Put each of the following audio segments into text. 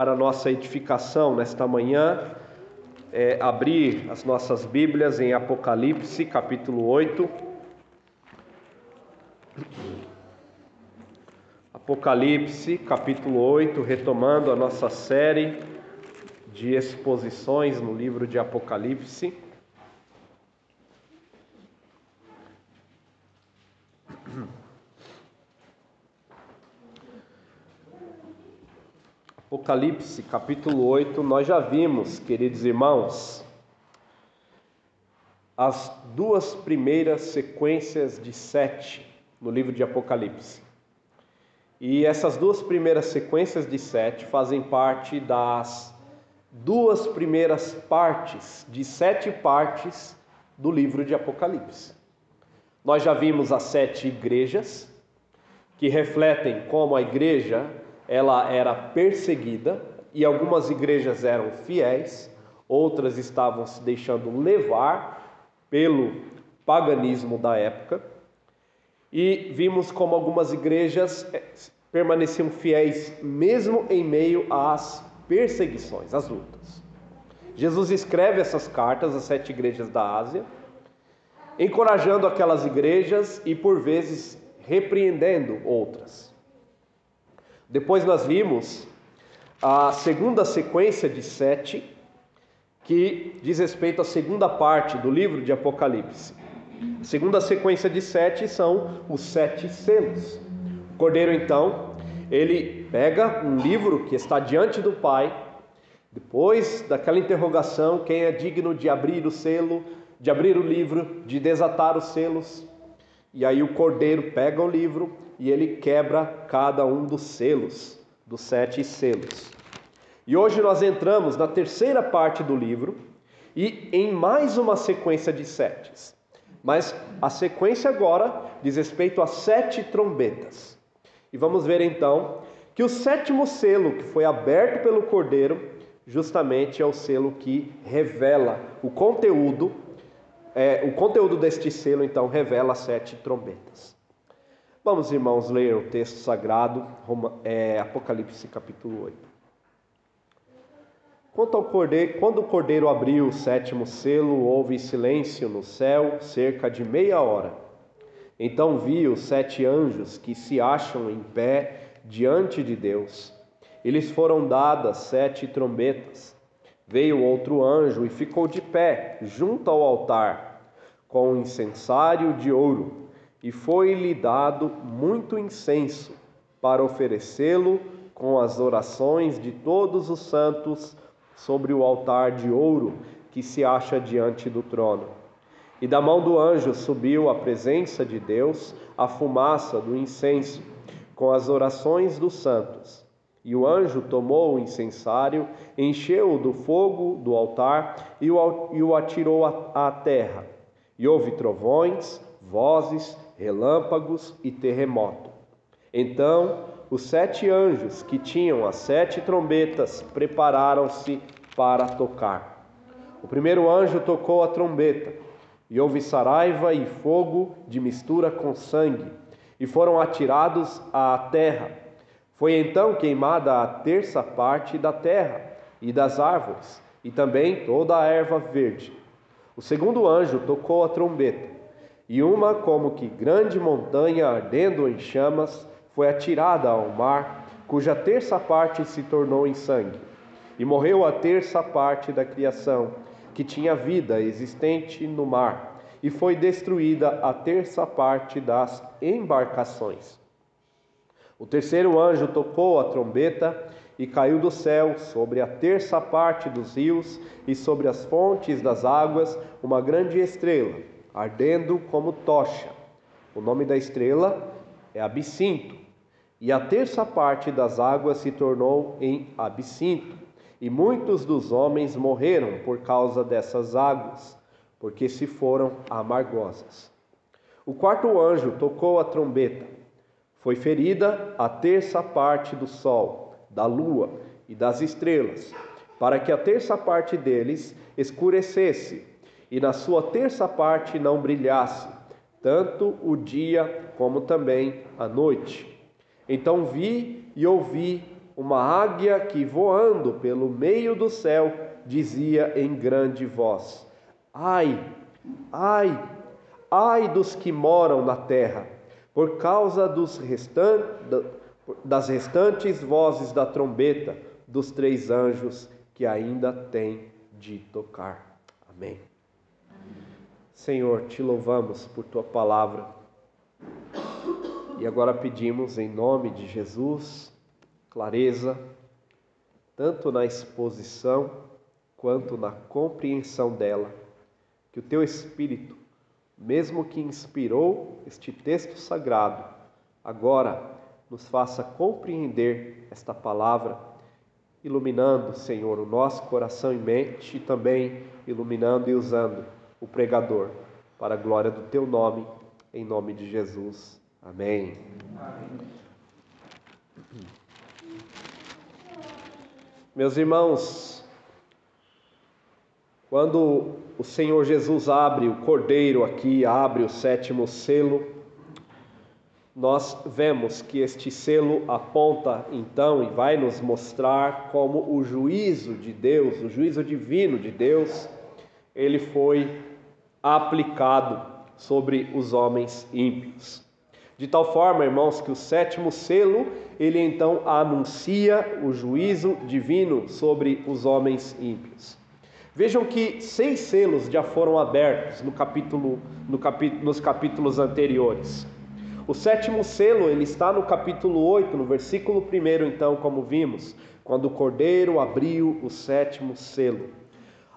para nossa edificação nesta manhã, é abrir as nossas Bíblias em Apocalipse, capítulo 8. Apocalipse, capítulo 8, retomando a nossa série de exposições no livro de Apocalipse. Apocalipse capítulo 8, nós já vimos, queridos irmãos, as duas primeiras sequências de sete no livro de Apocalipse. E essas duas primeiras sequências de sete fazem parte das duas primeiras partes, de sete partes do livro de Apocalipse. Nós já vimos as sete igrejas, que refletem como a igreja ela era perseguida e algumas igrejas eram fiéis, outras estavam se deixando levar pelo paganismo da época. E vimos como algumas igrejas eh, permaneciam fiéis mesmo em meio às perseguições, às lutas. Jesus escreve essas cartas às sete igrejas da Ásia, encorajando aquelas igrejas e por vezes repreendendo outras. Depois nós vimos a segunda sequência de sete, que diz respeito à segunda parte do livro de Apocalipse. A segunda sequência de sete são os sete selos. O cordeiro, então, ele pega um livro que está diante do Pai, depois daquela interrogação: quem é digno de abrir o selo, de abrir o livro, de desatar os selos? E aí o cordeiro pega o livro e ele quebra cada um dos selos, dos sete selos. E hoje nós entramos na terceira parte do livro e em mais uma sequência de setes. Mas a sequência agora diz respeito a sete trombetas. E vamos ver então que o sétimo selo que foi aberto pelo cordeiro, justamente é o selo que revela o conteúdo. É, o conteúdo deste selo então revela sete trombetas. Vamos, irmãos, ler o texto sagrado, é, Apocalipse capítulo 8. Quanto ao cordeiro, quando o cordeiro abriu o sétimo selo, houve silêncio no céu cerca de meia hora. Então vi os sete anjos que se acham em pé diante de Deus. Eles foram dadas sete trombetas. Veio outro anjo e ficou de pé junto ao altar, com um incensário de ouro e foi-lhe dado muito incenso para oferecê-lo com as orações de todos os santos sobre o altar de ouro que se acha diante do trono. E da mão do anjo subiu à presença de Deus a fumaça do incenso, com as orações dos santos. E o anjo tomou o incensário, encheu-o do fogo do altar e o atirou à terra. E houve trovões, vozes, relâmpagos e terremoto. Então os sete anjos que tinham as sete trombetas prepararam-se para tocar. O primeiro anjo tocou a trombeta, e houve saraiva e fogo de mistura com sangue, e foram atirados à terra. Foi então queimada a terça parte da terra e das árvores, e também toda a erva verde. O segundo anjo tocou a trombeta, e uma como que grande montanha ardendo em chamas foi atirada ao mar, cuja terça parte se tornou em sangue. E morreu a terça parte da criação, que tinha vida existente no mar, e foi destruída a terça parte das embarcações. O terceiro anjo tocou a trombeta e caiu do céu sobre a terça parte dos rios e sobre as fontes das águas uma grande estrela ardendo como tocha. O nome da estrela é Absinto. E a terça parte das águas se tornou em Absinto. E muitos dos homens morreram por causa dessas águas, porque se foram amargosas. O quarto anjo tocou a trombeta. Foi ferida a terça parte do sol, da lua e das estrelas, para que a terça parte deles escurecesse e na sua terça parte não brilhasse, tanto o dia como também a noite. Então vi e ouvi uma águia que voando pelo meio do céu dizia em grande voz: Ai, ai, ai dos que moram na terra, por causa restan das restantes vozes da trombeta dos três anjos que ainda têm de tocar. Amém. Senhor, te louvamos por tua palavra. E agora pedimos em nome de Jesus clareza, tanto na exposição quanto na compreensão dela, que o teu Espírito, mesmo que inspirou este texto sagrado, agora nos faça compreender esta palavra, iluminando, Senhor, o nosso coração e mente e também iluminando e usando o pregador para a glória do teu nome, em nome de Jesus. Amém. Amém. Meus irmãos, quando o Senhor Jesus abre o cordeiro aqui, abre o sétimo selo, nós vemos que este selo aponta então e vai nos mostrar como o juízo de Deus, o juízo divino de Deus, ele foi aplicado sobre os homens ímpios. De tal forma, irmãos, que o sétimo selo, ele então anuncia o juízo divino sobre os homens ímpios. Vejam que seis selos já foram abertos no capítulo, no capítulo, nos capítulos anteriores. O sétimo selo, ele está no capítulo 8, no versículo 1, então, como vimos, quando o cordeiro abriu o sétimo selo.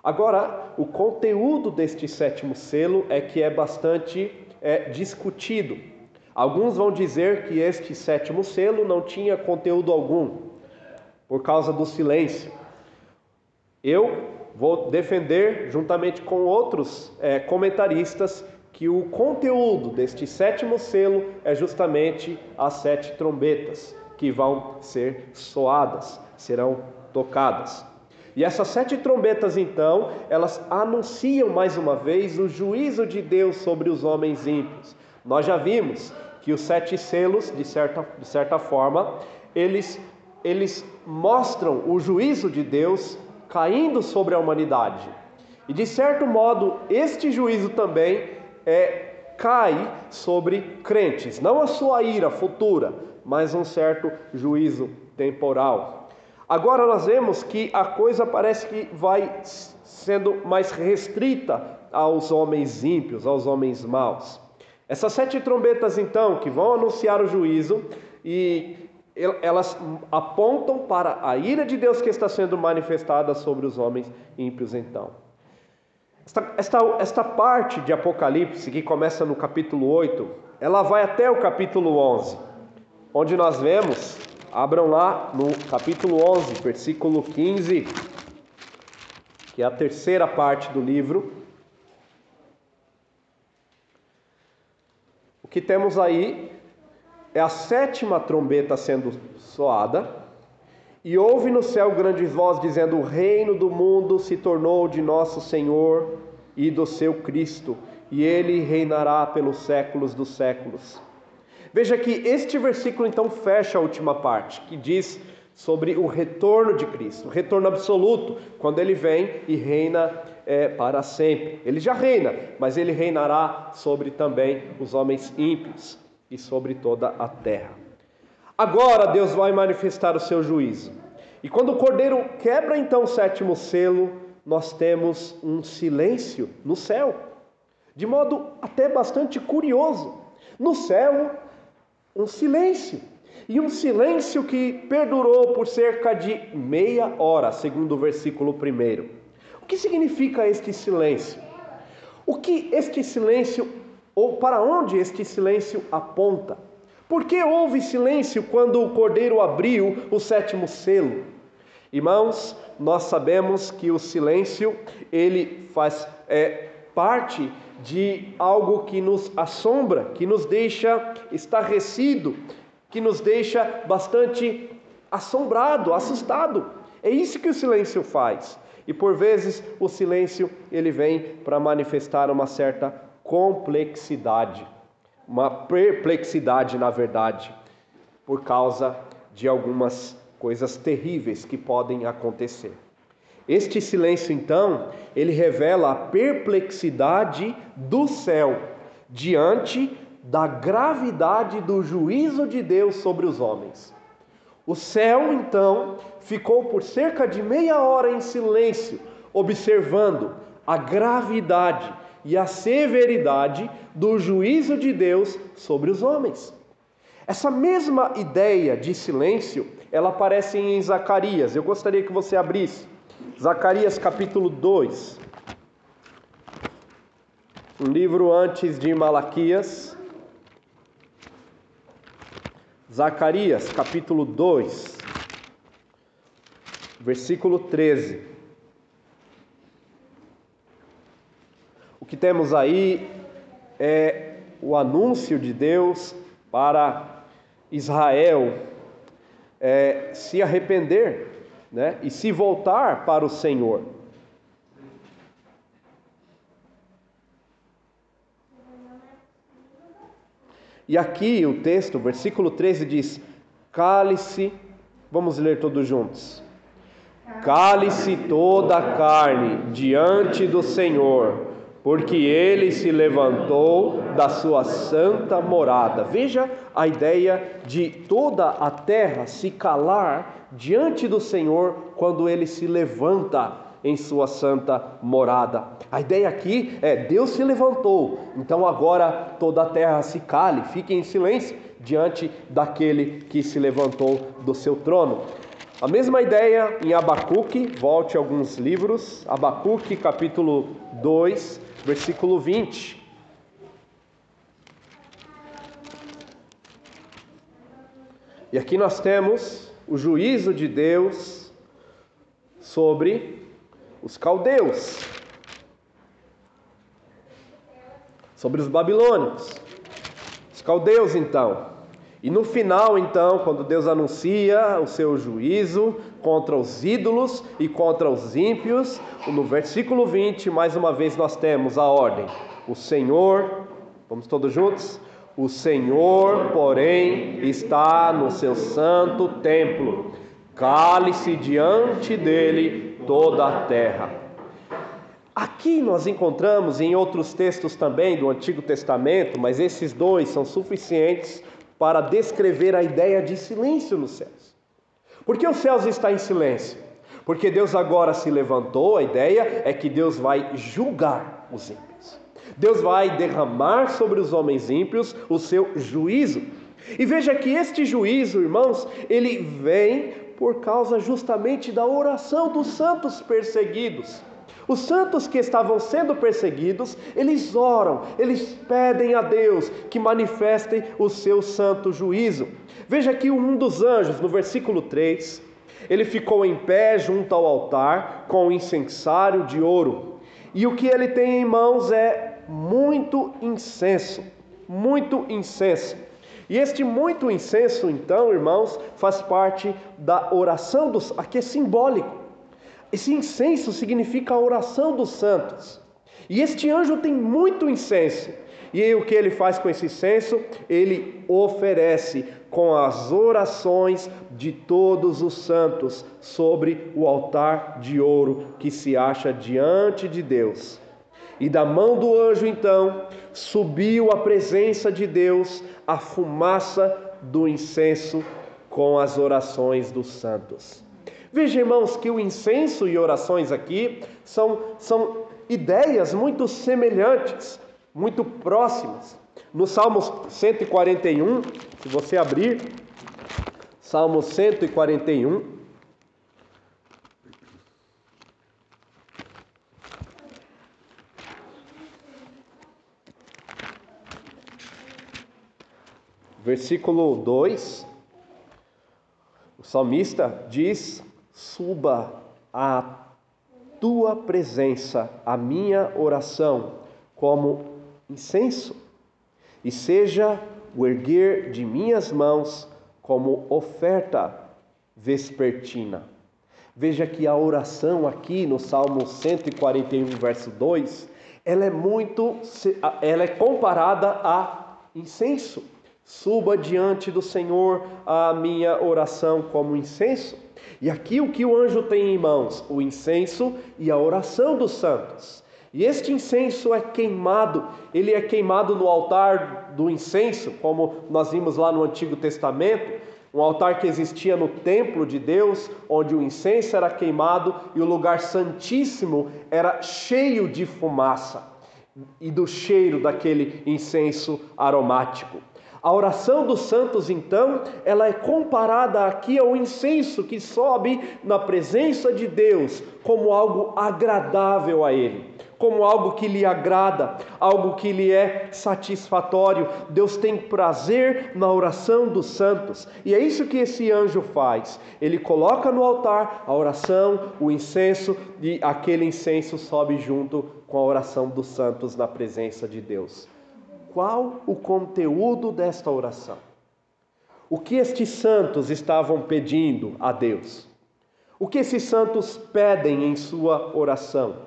Agora, o conteúdo deste sétimo selo é que é bastante é, discutido. Alguns vão dizer que este sétimo selo não tinha conteúdo algum, por causa do silêncio. Eu vou defender, juntamente com outros é, comentaristas, que o conteúdo deste sétimo selo é justamente as sete trombetas que vão ser soadas, serão tocadas. E essas sete trombetas, então, elas anunciam mais uma vez o juízo de Deus sobre os homens ímpios. Nós já vimos que os sete selos, de certa, de certa forma, eles, eles mostram o juízo de Deus caindo sobre a humanidade. E de certo modo, este juízo também é, cai sobre crentes, não a sua ira futura, mas um certo juízo temporal. Agora nós vemos que a coisa parece que vai sendo mais restrita aos homens ímpios, aos homens maus. Essas sete trombetas, então, que vão anunciar o juízo, e elas apontam para a ira de Deus que está sendo manifestada sobre os homens ímpios, então. Esta, esta, esta parte de Apocalipse, que começa no capítulo 8, ela vai até o capítulo 11, onde nós vemos, abram lá no capítulo 11, versículo 15, que é a terceira parte do livro. que temos aí é a sétima trombeta sendo soada, e houve no céu grande voz dizendo: O reino do mundo se tornou de nosso Senhor e do seu Cristo, e ele reinará pelos séculos dos séculos. Veja que este versículo então fecha a última parte, que diz sobre o retorno de Cristo, o retorno absoluto, quando ele vem e reina é, para sempre. Ele já reina, mas ele reinará sobre também os homens ímpios e sobre toda a terra. Agora Deus vai manifestar o seu juízo. E quando o cordeiro quebra então o sétimo selo, nós temos um silêncio no céu, de modo até bastante curioso. No céu, um silêncio. E um silêncio que perdurou por cerca de meia hora, segundo o versículo primeiro. O que significa este silêncio? O que este silêncio, ou para onde este silêncio aponta? Por que houve silêncio quando o cordeiro abriu o sétimo selo? Irmãos, nós sabemos que o silêncio ele faz é, parte de algo que nos assombra, que nos deixa estarrecido, que nos deixa bastante assombrado, assustado. É isso que o silêncio faz. E por vezes o silêncio ele vem para manifestar uma certa complexidade, uma perplexidade na verdade, por causa de algumas coisas terríveis que podem acontecer. Este silêncio, então, ele revela a perplexidade do céu diante da gravidade do juízo de Deus sobre os homens. O céu, então, ficou por cerca de meia hora em silêncio, observando a gravidade e a severidade do juízo de Deus sobre os homens. Essa mesma ideia de silêncio, ela aparece em Zacarias. Eu gostaria que você abrisse Zacarias capítulo 2. Um livro antes de Malaquias. Zacarias capítulo 2, versículo 13. O que temos aí é o anúncio de Deus para Israel é, se arrepender né, e se voltar para o Senhor. E aqui o texto, versículo 13 diz: Cale-se, vamos ler todos juntos. Cale-se toda a carne diante do Senhor, porque ele se levantou da sua santa morada. Veja a ideia de toda a terra se calar diante do Senhor quando ele se levanta em sua santa morada. A ideia aqui é: Deus se levantou, então agora toda a terra se cale, fique em silêncio diante daquele que se levantou do seu trono. A mesma ideia em Abacuque, volte alguns livros, Abacuque capítulo 2, versículo 20. E aqui nós temos o juízo de Deus sobre os caldeus, sobre os babilônicos. Os caldeus, então. E no final, então, quando Deus anuncia o seu juízo contra os ídolos e contra os ímpios, no versículo 20, mais uma vez nós temos a ordem: o Senhor, vamos todos juntos? O Senhor, porém, está no seu santo templo. Cale-se diante dele toda a terra. Aqui nós encontramos em outros textos também do Antigo Testamento, mas esses dois são suficientes para descrever a ideia de silêncio nos céus. Por que os céus estão em silêncio? Porque Deus agora se levantou, a ideia é que Deus vai julgar os ímpios. Deus vai derramar sobre os homens ímpios o seu juízo. E veja que este juízo, irmãos, ele vem por causa justamente da oração dos santos perseguidos. Os santos que estavam sendo perseguidos, eles oram, eles pedem a Deus que manifestem o seu santo juízo. Veja aqui um dos anjos, no versículo 3, ele ficou em pé junto ao altar com o incensário de ouro, e o que ele tem em mãos é muito incenso, muito incenso. E este muito incenso, então, irmãos, faz parte da oração dos, aqui é simbólico. Esse incenso significa a oração dos santos. E este anjo tem muito incenso. E aí, o que ele faz com esse incenso? Ele oferece com as orações de todos os santos sobre o altar de ouro que se acha diante de Deus. E da mão do anjo, então, subiu à presença de Deus a fumaça do incenso com as orações dos santos. Veja, irmãos, que o incenso e orações aqui são, são ideias muito semelhantes, muito próximas. No Salmos 141, se você abrir, Salmo 141, versículo 2, o salmista diz: Suba à tua presença a minha oração como incenso, e seja o erguer de minhas mãos como oferta vespertina. Veja que a oração aqui no Salmo 141, verso 2, ela é muito ela é comparada a incenso Suba diante do Senhor a minha oração como incenso. E aqui o que o anjo tem em mãos? O incenso e a oração dos santos. E este incenso é queimado, ele é queimado no altar do incenso, como nós vimos lá no Antigo Testamento, um altar que existia no templo de Deus, onde o incenso era queimado e o lugar santíssimo era cheio de fumaça e do cheiro daquele incenso aromático. A oração dos santos, então, ela é comparada aqui ao incenso que sobe na presença de Deus como algo agradável a Ele, como algo que lhe agrada, algo que lhe é satisfatório. Deus tem prazer na oração dos santos, e é isso que esse anjo faz. Ele coloca no altar a oração, o incenso, e aquele incenso sobe junto com a oração dos santos na presença de Deus qual o conteúdo desta oração. O que estes santos estavam pedindo a Deus? O que esses santos pedem em sua oração?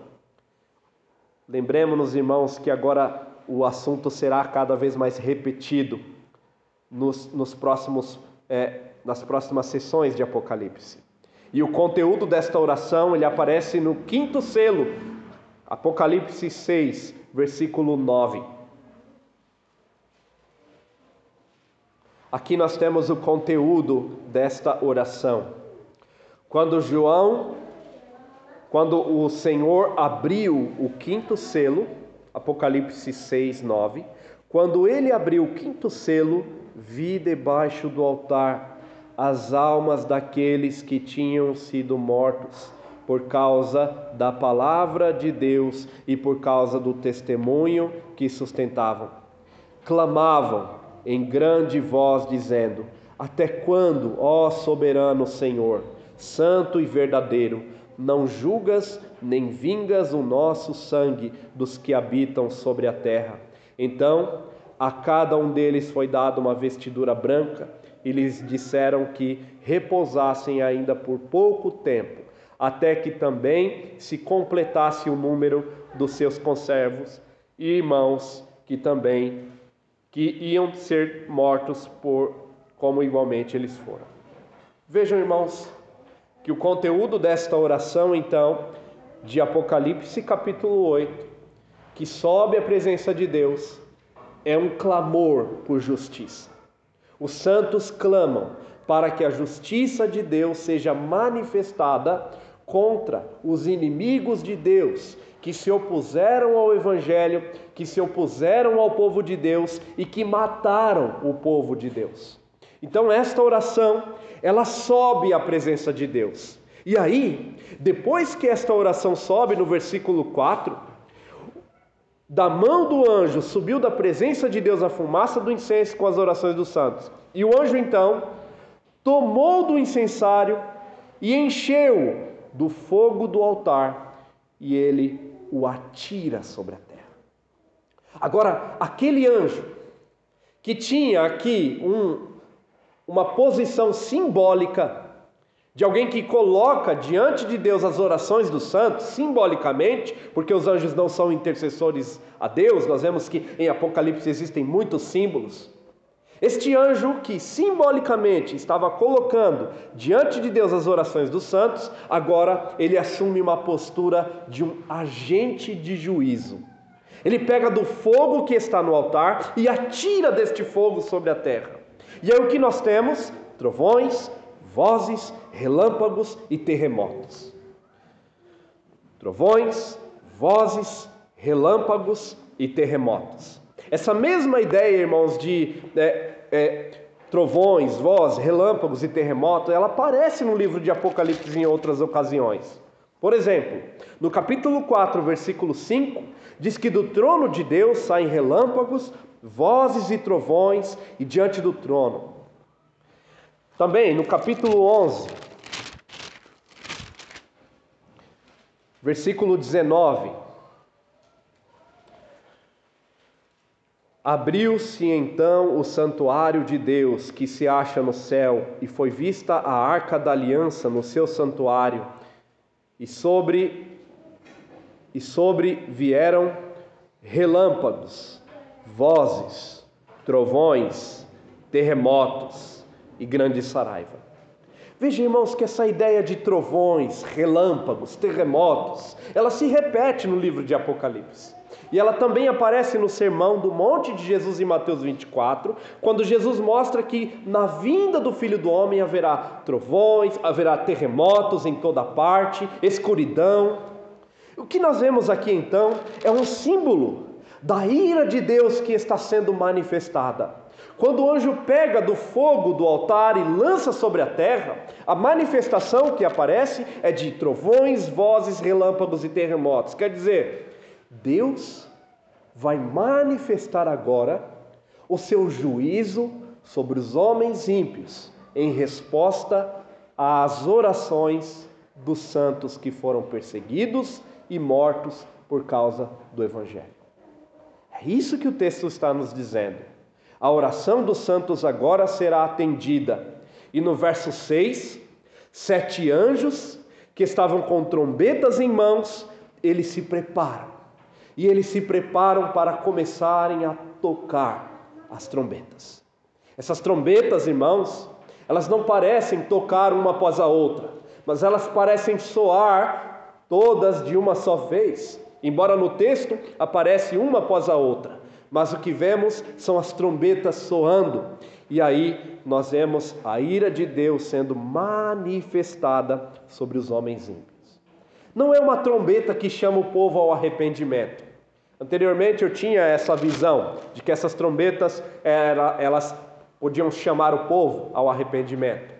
Lembremos-nos, irmãos, que agora o assunto será cada vez mais repetido nos, nos próximos, é, nas próximas sessões de Apocalipse. E o conteúdo desta oração ele aparece no quinto selo, Apocalipse 6, versículo 9. Aqui nós temos o conteúdo desta oração. Quando João, quando o Senhor abriu o quinto selo, Apocalipse 6, 9, quando ele abriu o quinto selo, vi debaixo do altar as almas daqueles que tinham sido mortos por causa da palavra de Deus e por causa do testemunho que sustentavam. Clamavam em grande voz, dizendo: Até quando, ó soberano Senhor, santo e verdadeiro, não julgas nem vingas o nosso sangue dos que habitam sobre a terra? Então, a cada um deles foi dada uma vestidura branca, e lhes disseram que repousassem ainda por pouco tempo, até que também se completasse o número dos seus conservos e irmãos que também que iam ser mortos por como igualmente eles foram. Vejam, irmãos, que o conteúdo desta oração, então, de Apocalipse capítulo 8, que sobe à presença de Deus, é um clamor por justiça. Os santos clamam para que a justiça de Deus seja manifestada contra os inimigos de Deus que se opuseram ao Evangelho, que se opuseram ao povo de Deus e que mataram o povo de Deus. Então, esta oração, ela sobe à presença de Deus. E aí, depois que esta oração sobe no versículo 4, da mão do anjo subiu da presença de Deus a fumaça do incenso com as orações dos santos. E o anjo então tomou do incensário e encheu do fogo do altar, e ele o atira sobre a terra. Agora, aquele anjo que tinha aqui um, uma posição simbólica de alguém que coloca diante de Deus as orações dos santos, simbolicamente, porque os anjos não são intercessores a Deus, nós vemos que em Apocalipse existem muitos símbolos. Este anjo que simbolicamente estava colocando diante de Deus as orações dos santos, agora ele assume uma postura de um agente de juízo. Ele pega do fogo que está no altar e atira deste fogo sobre a terra. E aí o que nós temos? Trovões, vozes, relâmpagos e terremotos. Trovões, vozes, relâmpagos e terremotos. Essa mesma ideia, irmãos, de é, é, trovões, voz, relâmpagos e terremotos, ela aparece no livro de Apocalipse em outras ocasiões. Por exemplo, no capítulo 4, versículo 5, diz que do trono de Deus saem relâmpagos, vozes e trovões, e diante do trono. Também no capítulo 11, versículo 19, Abriu-se então o santuário de Deus que se acha no céu, e foi vista a arca da aliança no seu santuário, e sobre e sobre vieram relâmpagos, vozes, trovões, terremotos e grande saraiva. Veja, irmãos, que essa ideia de trovões, relâmpagos, terremotos, ela se repete no livro de Apocalipse. E ela também aparece no sermão do Monte de Jesus em Mateus 24, quando Jesus mostra que na vinda do Filho do Homem haverá trovões, haverá terremotos em toda parte, escuridão. O que nós vemos aqui então é um símbolo da ira de Deus que está sendo manifestada. Quando o anjo pega do fogo do altar e lança sobre a terra, a manifestação que aparece é de trovões, vozes, relâmpagos e terremotos. Quer dizer, Deus vai manifestar agora o seu juízo sobre os homens ímpios em resposta às orações dos santos que foram perseguidos e mortos por causa do Evangelho. É isso que o texto está nos dizendo. A oração dos santos agora será atendida. E no verso 6, sete anjos que estavam com trombetas em mãos, eles se preparam. E eles se preparam para começarem a tocar as trombetas. Essas trombetas, irmãos, elas não parecem tocar uma após a outra, mas elas parecem soar todas de uma só vez. Embora no texto aparece uma após a outra, mas o que vemos são as trombetas soando, e aí nós vemos a ira de Deus sendo manifestada sobre os homens ímpios. Não é uma trombeta que chama o povo ao arrependimento. Anteriormente eu tinha essa visão de que essas trombetas era, elas podiam chamar o povo ao arrependimento.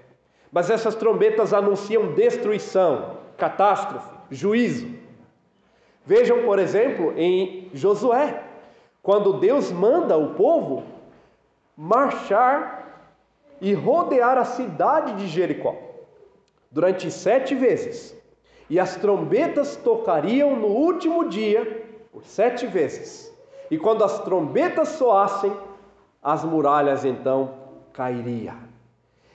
Mas essas trombetas anunciam destruição, catástrofe, juízo. Vejam, por exemplo, em Josué, quando Deus manda o povo marchar e rodear a cidade de Jericó durante sete vezes, e as trombetas tocariam no último dia por sete vezes, e quando as trombetas soassem, as muralhas então cairiam.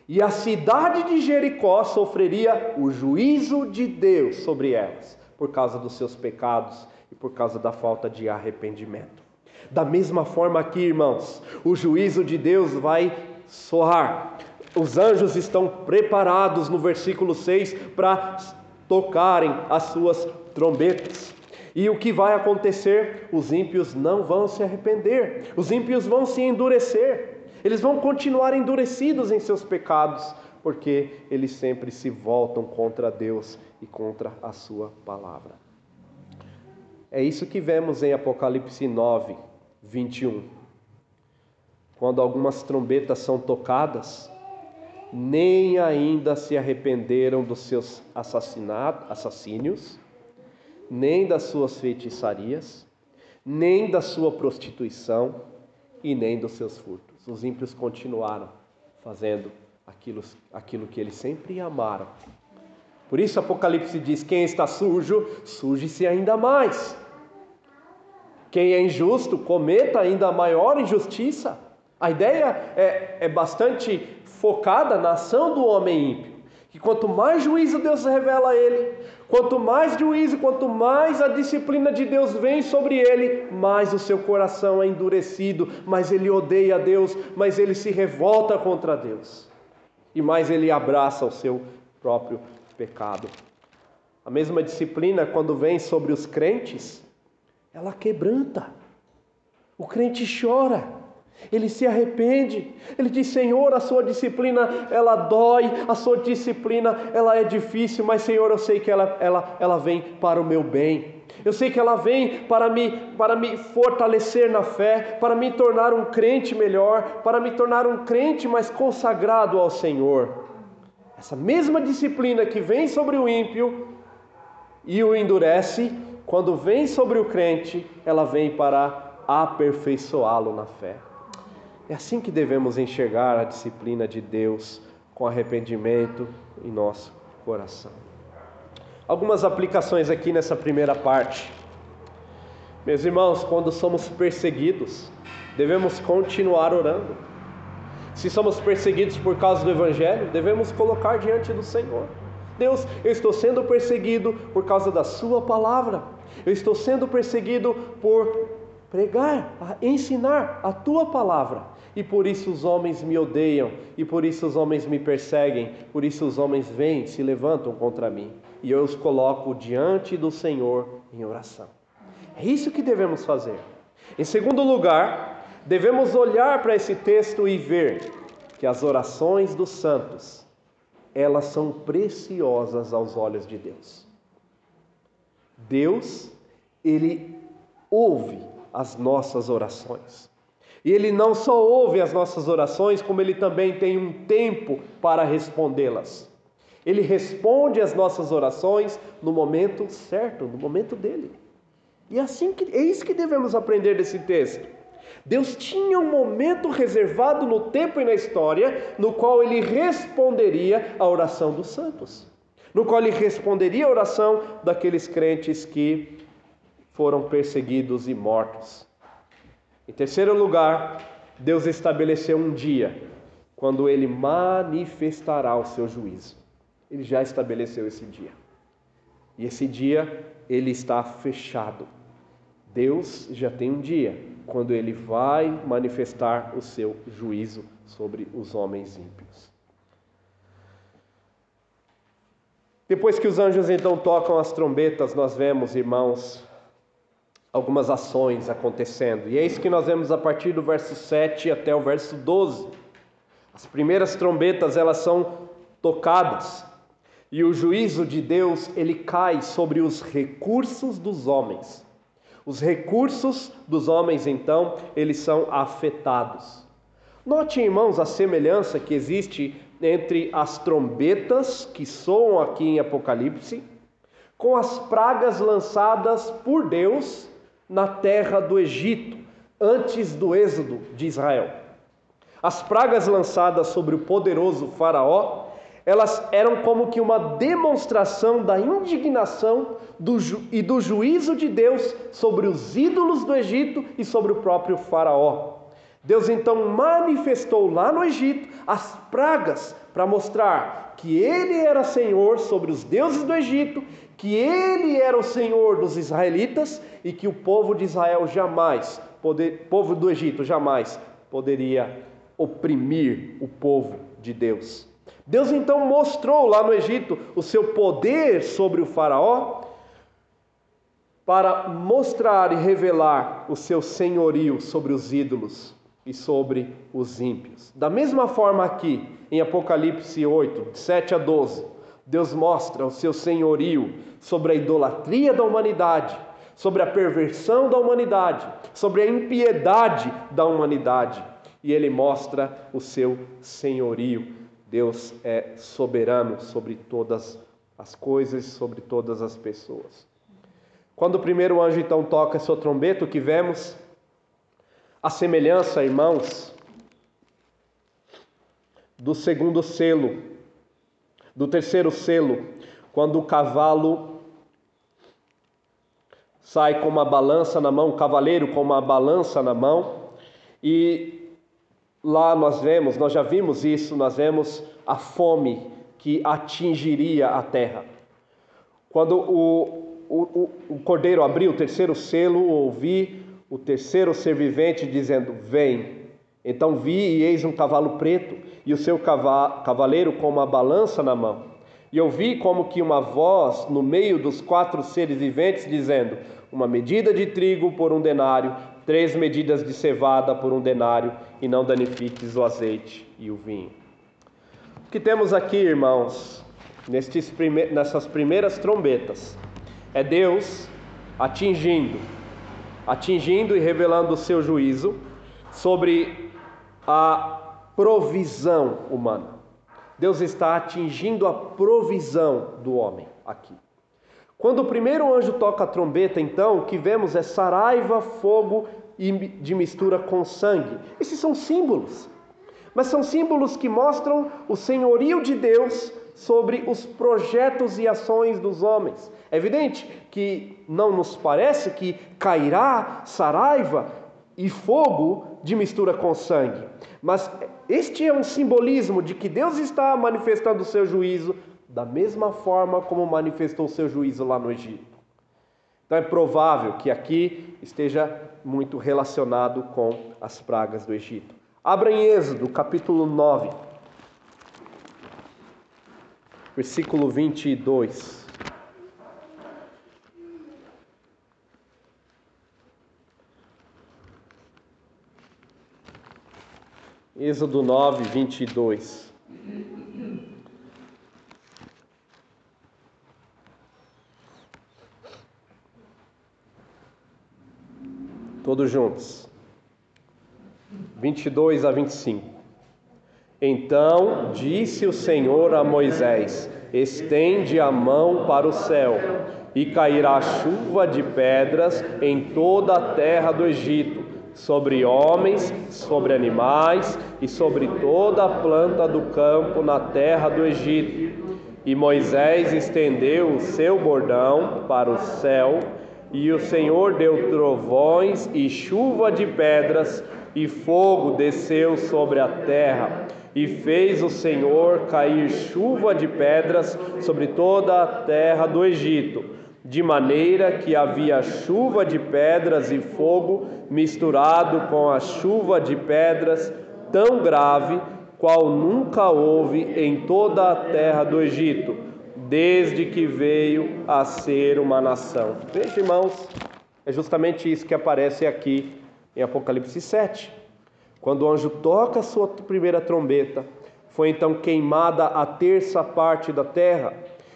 E a cidade de Jericó sofreria o juízo de Deus sobre elas, por causa dos seus pecados e por causa da falta de arrependimento. Da mesma forma aqui, irmãos, o juízo de Deus vai soar. Os anjos estão preparados no versículo 6 para tocarem as suas trombetas. E o que vai acontecer? Os ímpios não vão se arrepender, os ímpios vão se endurecer, eles vão continuar endurecidos em seus pecados, porque eles sempre se voltam contra Deus e contra a Sua palavra. É isso que vemos em Apocalipse 9, 21. Quando algumas trombetas são tocadas, nem ainda se arrependeram dos seus assassínios, nem das suas feitiçarias, nem da sua prostituição e nem dos seus furtos. Os ímpios continuaram fazendo aquilo, aquilo que eles sempre amaram. Por isso Apocalipse diz: quem está sujo, suje-se ainda mais. Quem é injusto, cometa ainda maior injustiça. A ideia é, é bastante focada na ação do homem ímpio. Que quanto mais juízo Deus revela a ele, quanto mais juízo, quanto mais a disciplina de Deus vem sobre ele, mais o seu coração é endurecido, mais ele odeia Deus, mais ele se revolta contra Deus, e mais ele abraça o seu próprio pecado. A mesma disciplina, quando vem sobre os crentes, ela quebranta. O crente chora, ele se arrepende, ele diz: Senhor, a sua disciplina ela dói, a sua disciplina ela é difícil, mas Senhor, eu sei que ela, ela, ela vem para o meu bem. Eu sei que ela vem para me, para me fortalecer na fé, para me tornar um crente melhor, para me tornar um crente mais consagrado ao Senhor. Essa mesma disciplina que vem sobre o ímpio e o endurece, quando vem sobre o crente, ela vem para aperfeiçoá-lo na fé. É assim que devemos enxergar a disciplina de Deus com arrependimento em nosso coração. Algumas aplicações aqui nessa primeira parte. Meus irmãos, quando somos perseguidos, devemos continuar orando. Se somos perseguidos por causa do Evangelho, devemos colocar diante do Senhor. Deus, eu estou sendo perseguido por causa da Sua palavra. Eu estou sendo perseguido por pregar, ensinar a tua palavra. E por isso os homens me odeiam, e por isso os homens me perseguem, por isso os homens vêm, se levantam contra mim. E eu os coloco diante do Senhor em oração. É isso que devemos fazer. Em segundo lugar, devemos olhar para esse texto e ver que as orações dos santos, elas são preciosas aos olhos de Deus. Deus, ele ouve as nossas orações. E ele não só ouve as nossas orações, como ele também tem um tempo para respondê-las. Ele responde às nossas orações no momento certo, no momento dele. E é assim que é isso que devemos aprender desse texto. Deus tinha um momento reservado no tempo e na história no qual ele responderia à oração dos santos, no qual ele responderia à oração daqueles crentes que foram perseguidos e mortos. Em terceiro lugar, Deus estabeleceu um dia quando ele manifestará o seu juízo. Ele já estabeleceu esse dia. E esse dia ele está fechado. Deus já tem um dia quando ele vai manifestar o seu juízo sobre os homens ímpios. Depois que os anjos então tocam as trombetas, nós vemos, irmãos, algumas ações acontecendo. E é isso que nós vemos a partir do verso 7 até o verso 12. As primeiras trombetas, elas são tocadas. E o juízo de Deus, ele cai sobre os recursos dos homens. Os recursos dos homens, então, eles são afetados. Note, irmãos, a semelhança que existe entre as trombetas que soam aqui em Apocalipse, com as pragas lançadas por Deus na terra do Egito, antes do êxodo de Israel. As pragas lançadas sobre o poderoso Faraó, elas eram como que uma demonstração da indignação do e do juízo de Deus sobre os ídolos do Egito e sobre o próprio Faraó. Deus então manifestou lá no Egito as pragas para mostrar que ele era Senhor sobre os deuses do Egito, que ele era o Senhor dos israelitas e que o povo de Israel jamais, poder, povo do Egito jamais poderia oprimir o povo de Deus. Deus então mostrou lá no Egito o seu poder sobre o Faraó para mostrar e revelar o seu senhorio sobre os ídolos e sobre os ímpios. Da mesma forma aqui, em Apocalipse 8, de 7 a 12, Deus mostra o seu senhorio sobre a idolatria da humanidade, sobre a perversão da humanidade, sobre a impiedade da humanidade, e ele mostra o seu senhorio. Deus é soberano sobre todas as coisas, sobre todas as pessoas. Quando o primeiro anjo então toca sua trombeta, o que vemos? A semelhança, irmãos, do segundo selo, do terceiro selo, quando o cavalo sai com uma balança na mão, o cavaleiro com uma balança na mão, e lá nós vemos, nós já vimos isso, nós vemos a fome que atingiria a terra. Quando o o, o, cordeiro abriu o terceiro selo, ouvi o terceiro ser vivente dizendo: Vem. Então vi e eis um cavalo preto e o seu cavaleiro com uma balança na mão. E ouvi como que uma voz no meio dos quatro seres viventes dizendo: Uma medida de trigo por um denário, três medidas de cevada por um denário, e não danifiques o azeite e o vinho. O que temos aqui, irmãos, nestes nessas primeiras trombetas? É Deus atingindo, atingindo e revelando o seu juízo sobre a provisão humana. Deus está atingindo a provisão do homem aqui. Quando o primeiro anjo toca a trombeta, então, o que vemos é saraiva, fogo e de mistura com sangue. Esses são símbolos, mas são símbolos que mostram o senhorio de Deus sobre os projetos e ações dos homens. É evidente que não nos parece que cairá saraiva e fogo de mistura com sangue, mas este é um simbolismo de que Deus está manifestando o seu juízo da mesma forma como manifestou o seu juízo lá no Egito. Então é provável que aqui esteja muito relacionado com as pragas do Egito. Abra em Êxodo, capítulo 9, versículo 22. Êxodo 9, 22. Todos juntos. 22 a 25. Então disse o Senhor a Moisés: Estende a mão para o céu, e cairá chuva de pedras em toda a terra do Egito, sobre homens, sobre animais e sobre toda a planta do campo na terra do Egito. E Moisés estendeu o seu bordão para o céu, e o Senhor deu trovões e chuva de pedras, e fogo desceu sobre a terra. E fez o Senhor cair chuva de pedras sobre toda a terra do Egito, de maneira que havia chuva de pedras e fogo misturado com a chuva de pedras tão grave qual nunca houve em toda a terra do Egito, desde que veio a ser uma nação. Veja, irmãos, é justamente isso que aparece aqui em Apocalipse 7. Quando o anjo toca a sua primeira trombeta, foi então queimada a terça parte da terra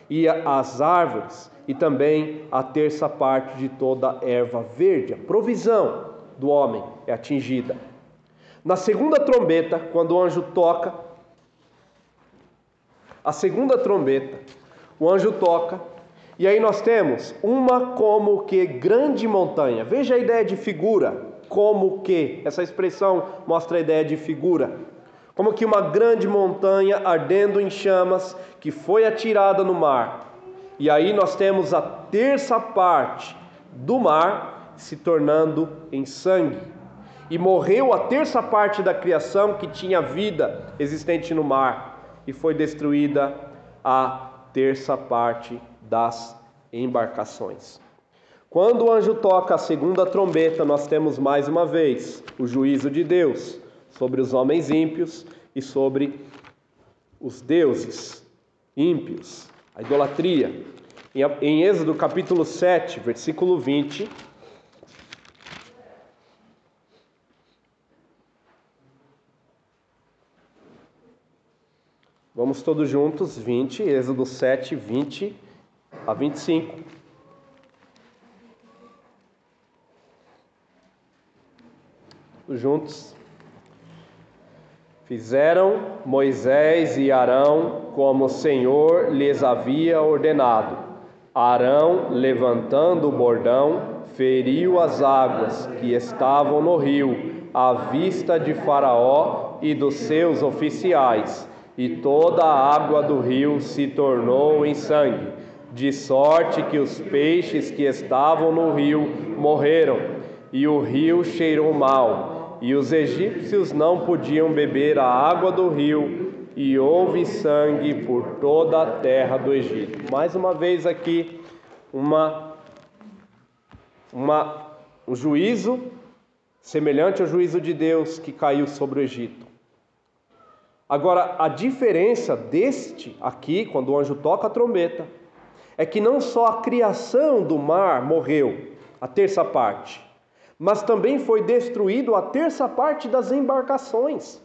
e as árvores, e também a terça parte de toda erva verde. A provisão do homem é atingida. Na segunda trombeta, quando o anjo toca, a segunda trombeta, o anjo toca, e aí nós temos uma como que grande montanha. Veja a ideia de figura, como que. Essa expressão mostra a ideia de figura. Como que uma grande montanha ardendo em chamas que foi atirada no mar. E aí nós temos a terça parte do mar se tornando em sangue. E morreu a terça parte da criação que tinha vida existente no mar, e foi destruída a terça parte das embarcações. Quando o anjo toca a segunda trombeta, nós temos mais uma vez o juízo de Deus sobre os homens ímpios e sobre os deuses ímpios, a idolatria. Em Êxodo capítulo 7, versículo 20, Vamos todos juntos, 20, Êxodo 7, 20 a 25. Juntos. Fizeram Moisés e Arão como o Senhor lhes havia ordenado. Arão, levantando o bordão, feriu as águas que estavam no rio, à vista de Faraó e dos seus oficiais e toda a água do rio se tornou em sangue, de sorte que os peixes que estavam no rio morreram, e o rio cheirou mal, e os egípcios não podiam beber a água do rio, e houve sangue por toda a terra do Egito. Mais uma vez aqui, uma, uma, um juízo semelhante ao juízo de Deus que caiu sobre o Egito. Agora, a diferença deste aqui, quando o anjo toca a trombeta, é que não só a criação do mar morreu, a terça parte, mas também foi destruído a terça parte das embarcações.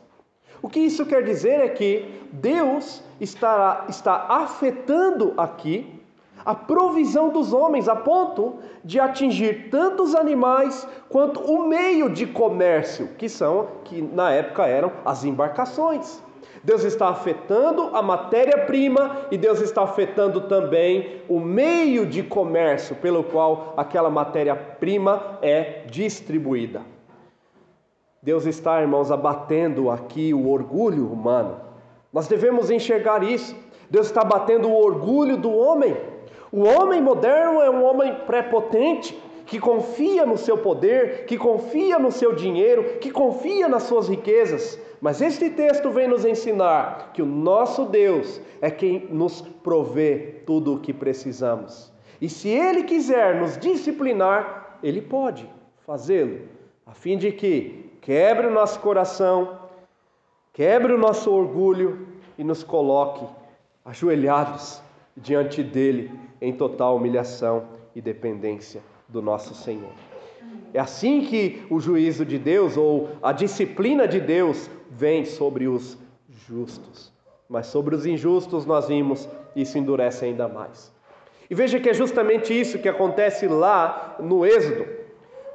O que isso quer dizer é que Deus estará, está afetando aqui a provisão dos homens a ponto de atingir tanto os animais quanto o meio de comércio, que são que na época eram as embarcações. Deus está afetando a matéria-prima e Deus está afetando também o meio de comércio pelo qual aquela matéria-prima é distribuída. Deus está, irmãos, abatendo aqui o orgulho humano. Nós devemos enxergar isso. Deus está batendo o orgulho do homem. O homem moderno é um homem prepotente, que confia no seu poder, que confia no seu dinheiro, que confia nas suas riquezas. Mas este texto vem nos ensinar que o nosso Deus é quem nos provê tudo o que precisamos. E se Ele quiser nos disciplinar, Ele pode fazê-lo, a fim de que quebre o nosso coração, quebre o nosso orgulho e nos coloque ajoelhados diante dele em total humilhação e dependência do nosso Senhor. É assim que o juízo de Deus ou a disciplina de Deus vem sobre os justos. Mas sobre os injustos nós vimos isso endurece ainda mais. E veja que é justamente isso que acontece lá no Êxodo.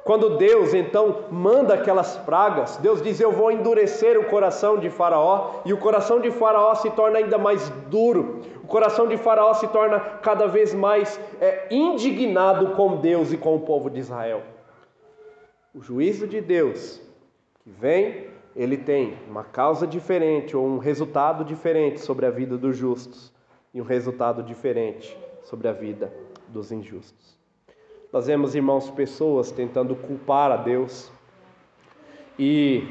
Quando Deus então manda aquelas pragas, Deus diz: Eu vou endurecer o coração de Faraó, e o coração de Faraó se torna ainda mais duro, o coração de Faraó se torna cada vez mais é, indignado com Deus e com o povo de Israel. O juízo de Deus que vem, ele tem uma causa diferente ou um resultado diferente sobre a vida dos justos e um resultado diferente sobre a vida dos injustos. Nós vemos, irmãos, pessoas tentando culpar a Deus e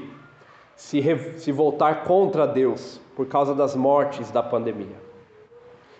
se, se voltar contra Deus por causa das mortes da pandemia.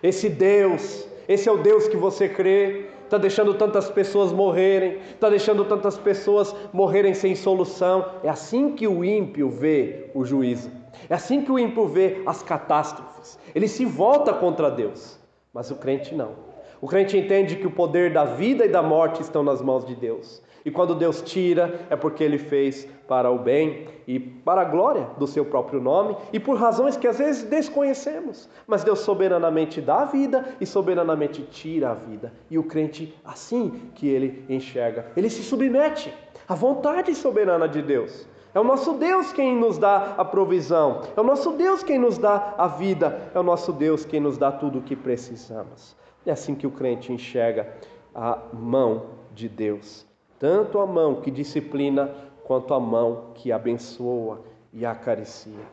Esse Deus, esse é o Deus que você crê, está deixando tantas pessoas morrerem, está deixando tantas pessoas morrerem sem solução. É assim que o ímpio vê o juízo, é assim que o ímpio vê as catástrofes. Ele se volta contra Deus, mas o crente não. O crente entende que o poder da vida e da morte estão nas mãos de Deus. E quando Deus tira, é porque Ele fez para o bem e para a glória do seu próprio nome e por razões que às vezes desconhecemos. Mas Deus soberanamente dá a vida e soberanamente tira a vida. E o crente, assim que ele enxerga, ele se submete à vontade soberana de Deus. É o nosso Deus quem nos dá a provisão, é o nosso Deus quem nos dá a vida, é o nosso Deus quem nos dá tudo o que precisamos. É assim que o crente enxerga a mão de Deus, tanto a mão que disciplina quanto a mão que abençoa e acaricia.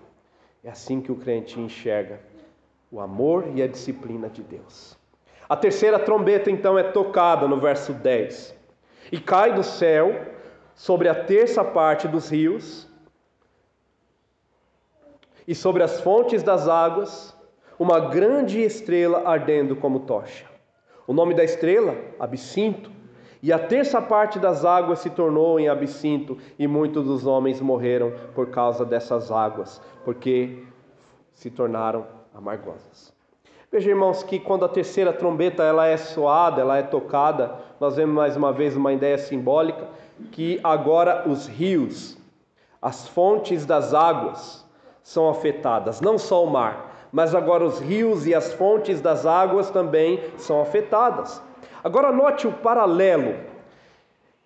É assim que o crente enxerga o amor e a disciplina de Deus. A terceira trombeta então é tocada no verso 10. E cai do céu sobre a terça parte dos rios e sobre as fontes das águas uma grande estrela ardendo como tocha. O nome da estrela, Absinto, e a terça parte das águas se tornou em absinto, e muitos dos homens morreram por causa dessas águas, porque se tornaram amargosas. Veja, irmãos, que quando a terceira trombeta ela é soada, ela é tocada, nós vemos mais uma vez uma ideia simbólica que agora os rios, as fontes das águas são afetadas, não só o mar, mas agora os rios e as fontes das águas também são afetadas. Agora note o paralelo.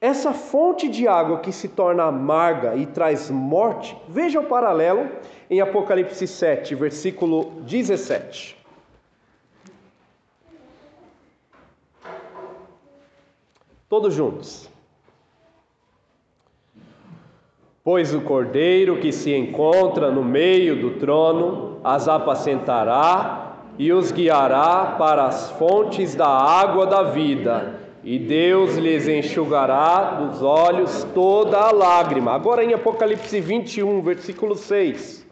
Essa fonte de água que se torna amarga e traz morte, veja o paralelo em Apocalipse 7, versículo 17. Todos juntos. Pois o cordeiro que se encontra no meio do trono as apacentará e os guiará para as fontes da água da vida, e Deus lhes enxugará dos olhos toda a lágrima. Agora em Apocalipse 21, versículo 6.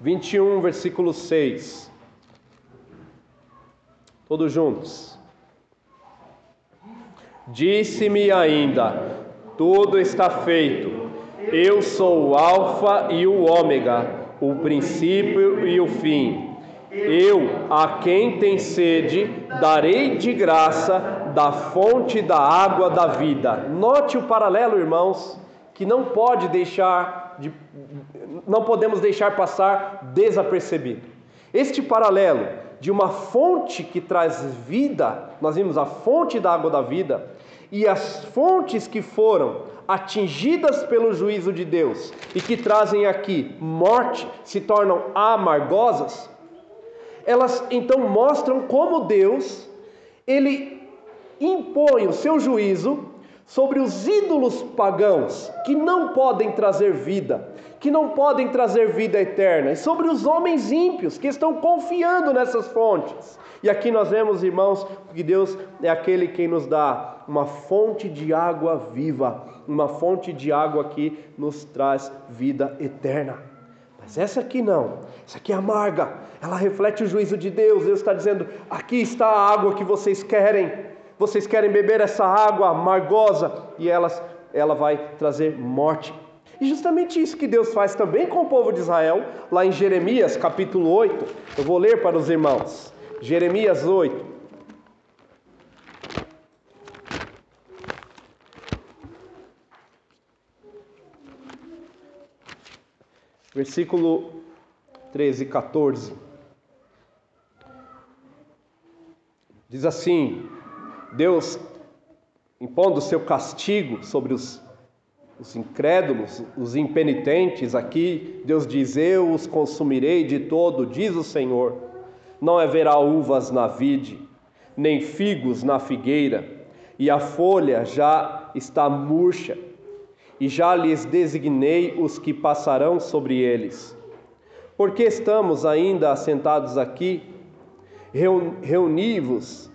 21, versículo 6. Todos juntos. Disse-me ainda: tudo está feito. Eu sou o Alfa e o Ômega, o princípio e o fim. Eu, a quem tem sede, darei de graça da fonte da água da vida. Note o paralelo, irmãos, que não pode deixar de, não podemos deixar passar desapercebido. Este paralelo de uma fonte que traz vida, nós vimos a fonte da água da vida, e as fontes que foram atingidas pelo juízo de Deus e que trazem aqui morte se tornam amargosas, elas então mostram como Deus ele impõe o seu juízo sobre os ídolos pagãos que não podem trazer vida, que não podem trazer vida eterna, e sobre os homens ímpios que estão confiando nessas fontes. E aqui nós vemos, irmãos, que Deus é aquele quem nos dá uma fonte de água viva, uma fonte de água que nos traz vida eterna. Mas essa aqui não. Essa aqui é amarga. Ela reflete o juízo de Deus. Deus está dizendo: aqui está a água que vocês querem. Vocês querem beber essa água amargosa e elas, ela vai trazer morte. E justamente isso que Deus faz também com o povo de Israel, lá em Jeremias capítulo 8. Eu vou ler para os irmãos. Jeremias 8. versículo 13 e 14. Diz assim: Deus impondo o seu castigo sobre os, os incrédulos, os impenitentes, aqui Deus diz: Eu os consumirei de todo, diz o Senhor. Não haverá uvas na vide, nem figos na figueira, e a folha já está murcha e já lhes designei os que passarão sobre eles. Porque estamos ainda assentados aqui, reuni-vos,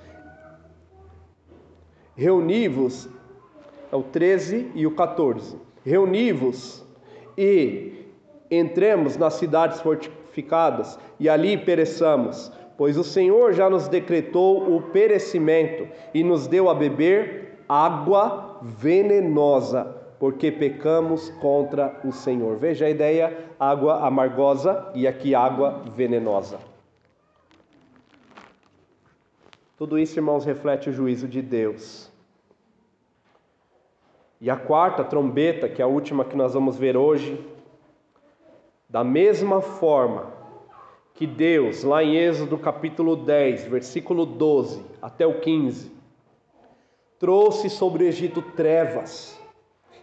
reuni-vos, é o 13 e o 14, reuni-vos e entremos nas cidades fortificadas e ali pereçamos, pois o Senhor já nos decretou o perecimento e nos deu a beber água venenosa porque pecamos contra o Senhor. Veja a ideia: água amargosa e aqui água venenosa. Tudo isso, irmãos, reflete o juízo de Deus. E a quarta trombeta, que é a última que nós vamos ver hoje, da mesma forma que Deus, lá em Êxodo capítulo 10, versículo 12 até o 15, trouxe sobre o Egito trevas,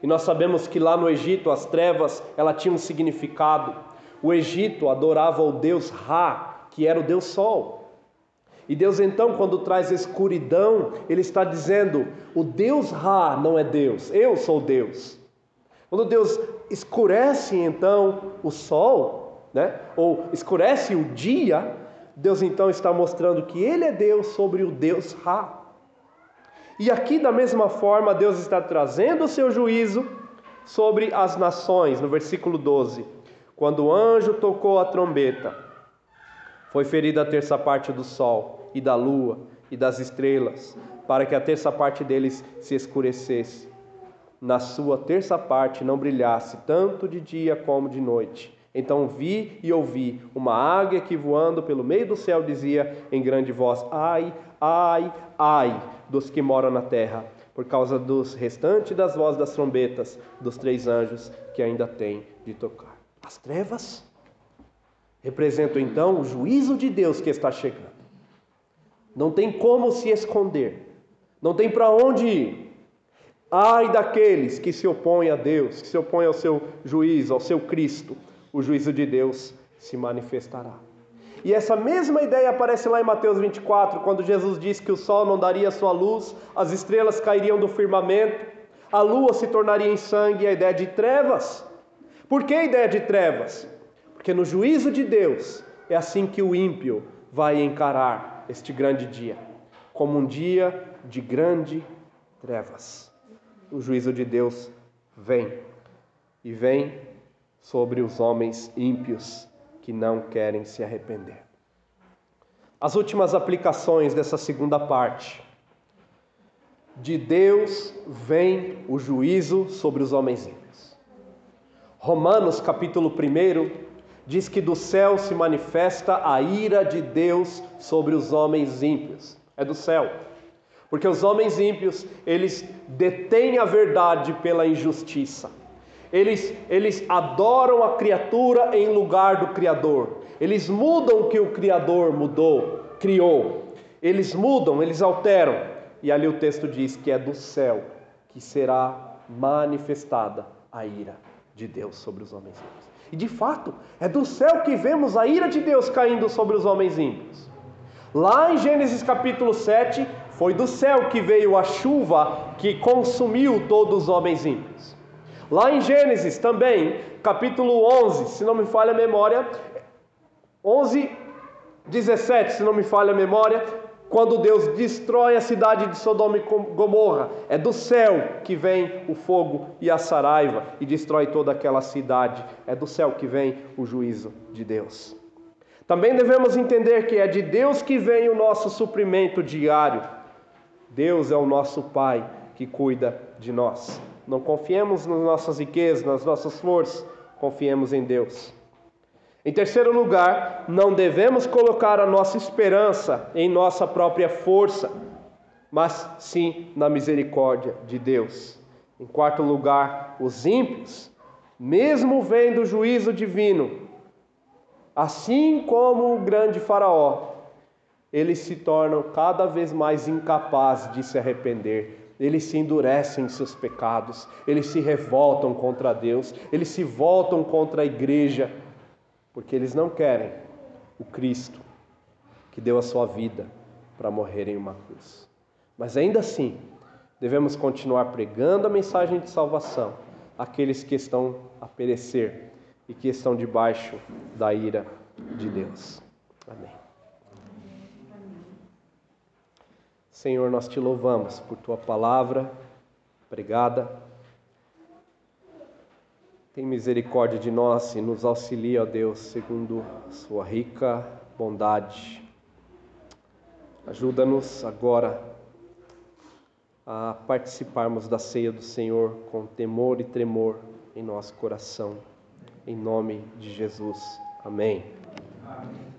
e nós sabemos que lá no Egito as trevas, ela tinha um significado. O Egito adorava o deus Ra, que era o deus Sol. E Deus então, quando traz escuridão, ele está dizendo: "O Deus Ra não é Deus, eu sou Deus". Quando Deus escurece então o sol, né? Ou escurece o dia, Deus então está mostrando que ele é Deus sobre o Deus Ra. E aqui, da mesma forma, Deus está trazendo o seu juízo sobre as nações, no versículo 12. Quando o anjo tocou a trombeta, foi ferida a terça parte do sol e da lua e das estrelas, para que a terça parte deles se escurecesse. Na sua terça parte não brilhasse tanto de dia como de noite. Então vi e ouvi uma águia que voando pelo meio do céu dizia em grande voz: Ai, ai, ai dos que moram na terra, por causa dos restantes das vozes das trombetas dos três anjos que ainda têm de tocar. As trevas representam então o juízo de Deus que está chegando. Não tem como se esconder, não tem para onde ir. Ai daqueles que se opõem a Deus, que se opõem ao seu juízo, ao seu Cristo o juízo de Deus se manifestará. E essa mesma ideia aparece lá em Mateus 24, quando Jesus diz que o sol não daria sua luz, as estrelas cairiam do firmamento, a lua se tornaria em sangue, a ideia de trevas. Por que a ideia de trevas? Porque no juízo de Deus é assim que o ímpio vai encarar este grande dia, como um dia de grande trevas. O juízo de Deus vem e vem sobre os homens ímpios que não querem se arrepender. As últimas aplicações dessa segunda parte. De Deus vem o juízo sobre os homens ímpios. Romanos capítulo 1 diz que do céu se manifesta a ira de Deus sobre os homens ímpios. É do céu. Porque os homens ímpios, eles detêm a verdade pela injustiça. Eles, eles adoram a criatura em lugar do Criador. Eles mudam o que o Criador mudou, criou. Eles mudam, eles alteram. E ali o texto diz que é do céu que será manifestada a ira de Deus sobre os homens ímpios. E de fato, é do céu que vemos a ira de Deus caindo sobre os homens ímpios. Lá em Gênesis capítulo 7, foi do céu que veio a chuva que consumiu todos os homens ímpios. Lá em Gênesis também, capítulo 11, se não me falha a memória, 11, 17, se não me falha a memória, Quando Deus destrói a cidade de Sodoma e Gomorra, é do céu que vem o fogo e a saraiva e destrói toda aquela cidade. É do céu que vem o juízo de Deus. Também devemos entender que é de Deus que vem o nosso suprimento diário. Deus é o nosso Pai que cuida de nós. Não confiemos nas nossas riquezas, nas nossas forças, confiemos em Deus. Em terceiro lugar, não devemos colocar a nossa esperança em nossa própria força, mas sim na misericórdia de Deus. Em quarto lugar, os ímpios, mesmo vendo o juízo divino, assim como o grande Faraó, eles se tornam cada vez mais incapazes de se arrepender. Eles se endurecem em seus pecados, eles se revoltam contra Deus, eles se voltam contra a igreja porque eles não querem o Cristo que deu a sua vida para morrer em uma cruz. Mas ainda assim, devemos continuar pregando a mensagem de salvação àqueles que estão a perecer e que estão debaixo da ira de Deus. Amém. Senhor, nós te louvamos por tua palavra pregada tem misericórdia de nós e nos auxilia, ó Deus, segundo sua rica bondade. Ajuda-nos agora a participarmos da ceia do Senhor com temor e tremor em nosso coração. Em nome de Jesus. Amém. Amém.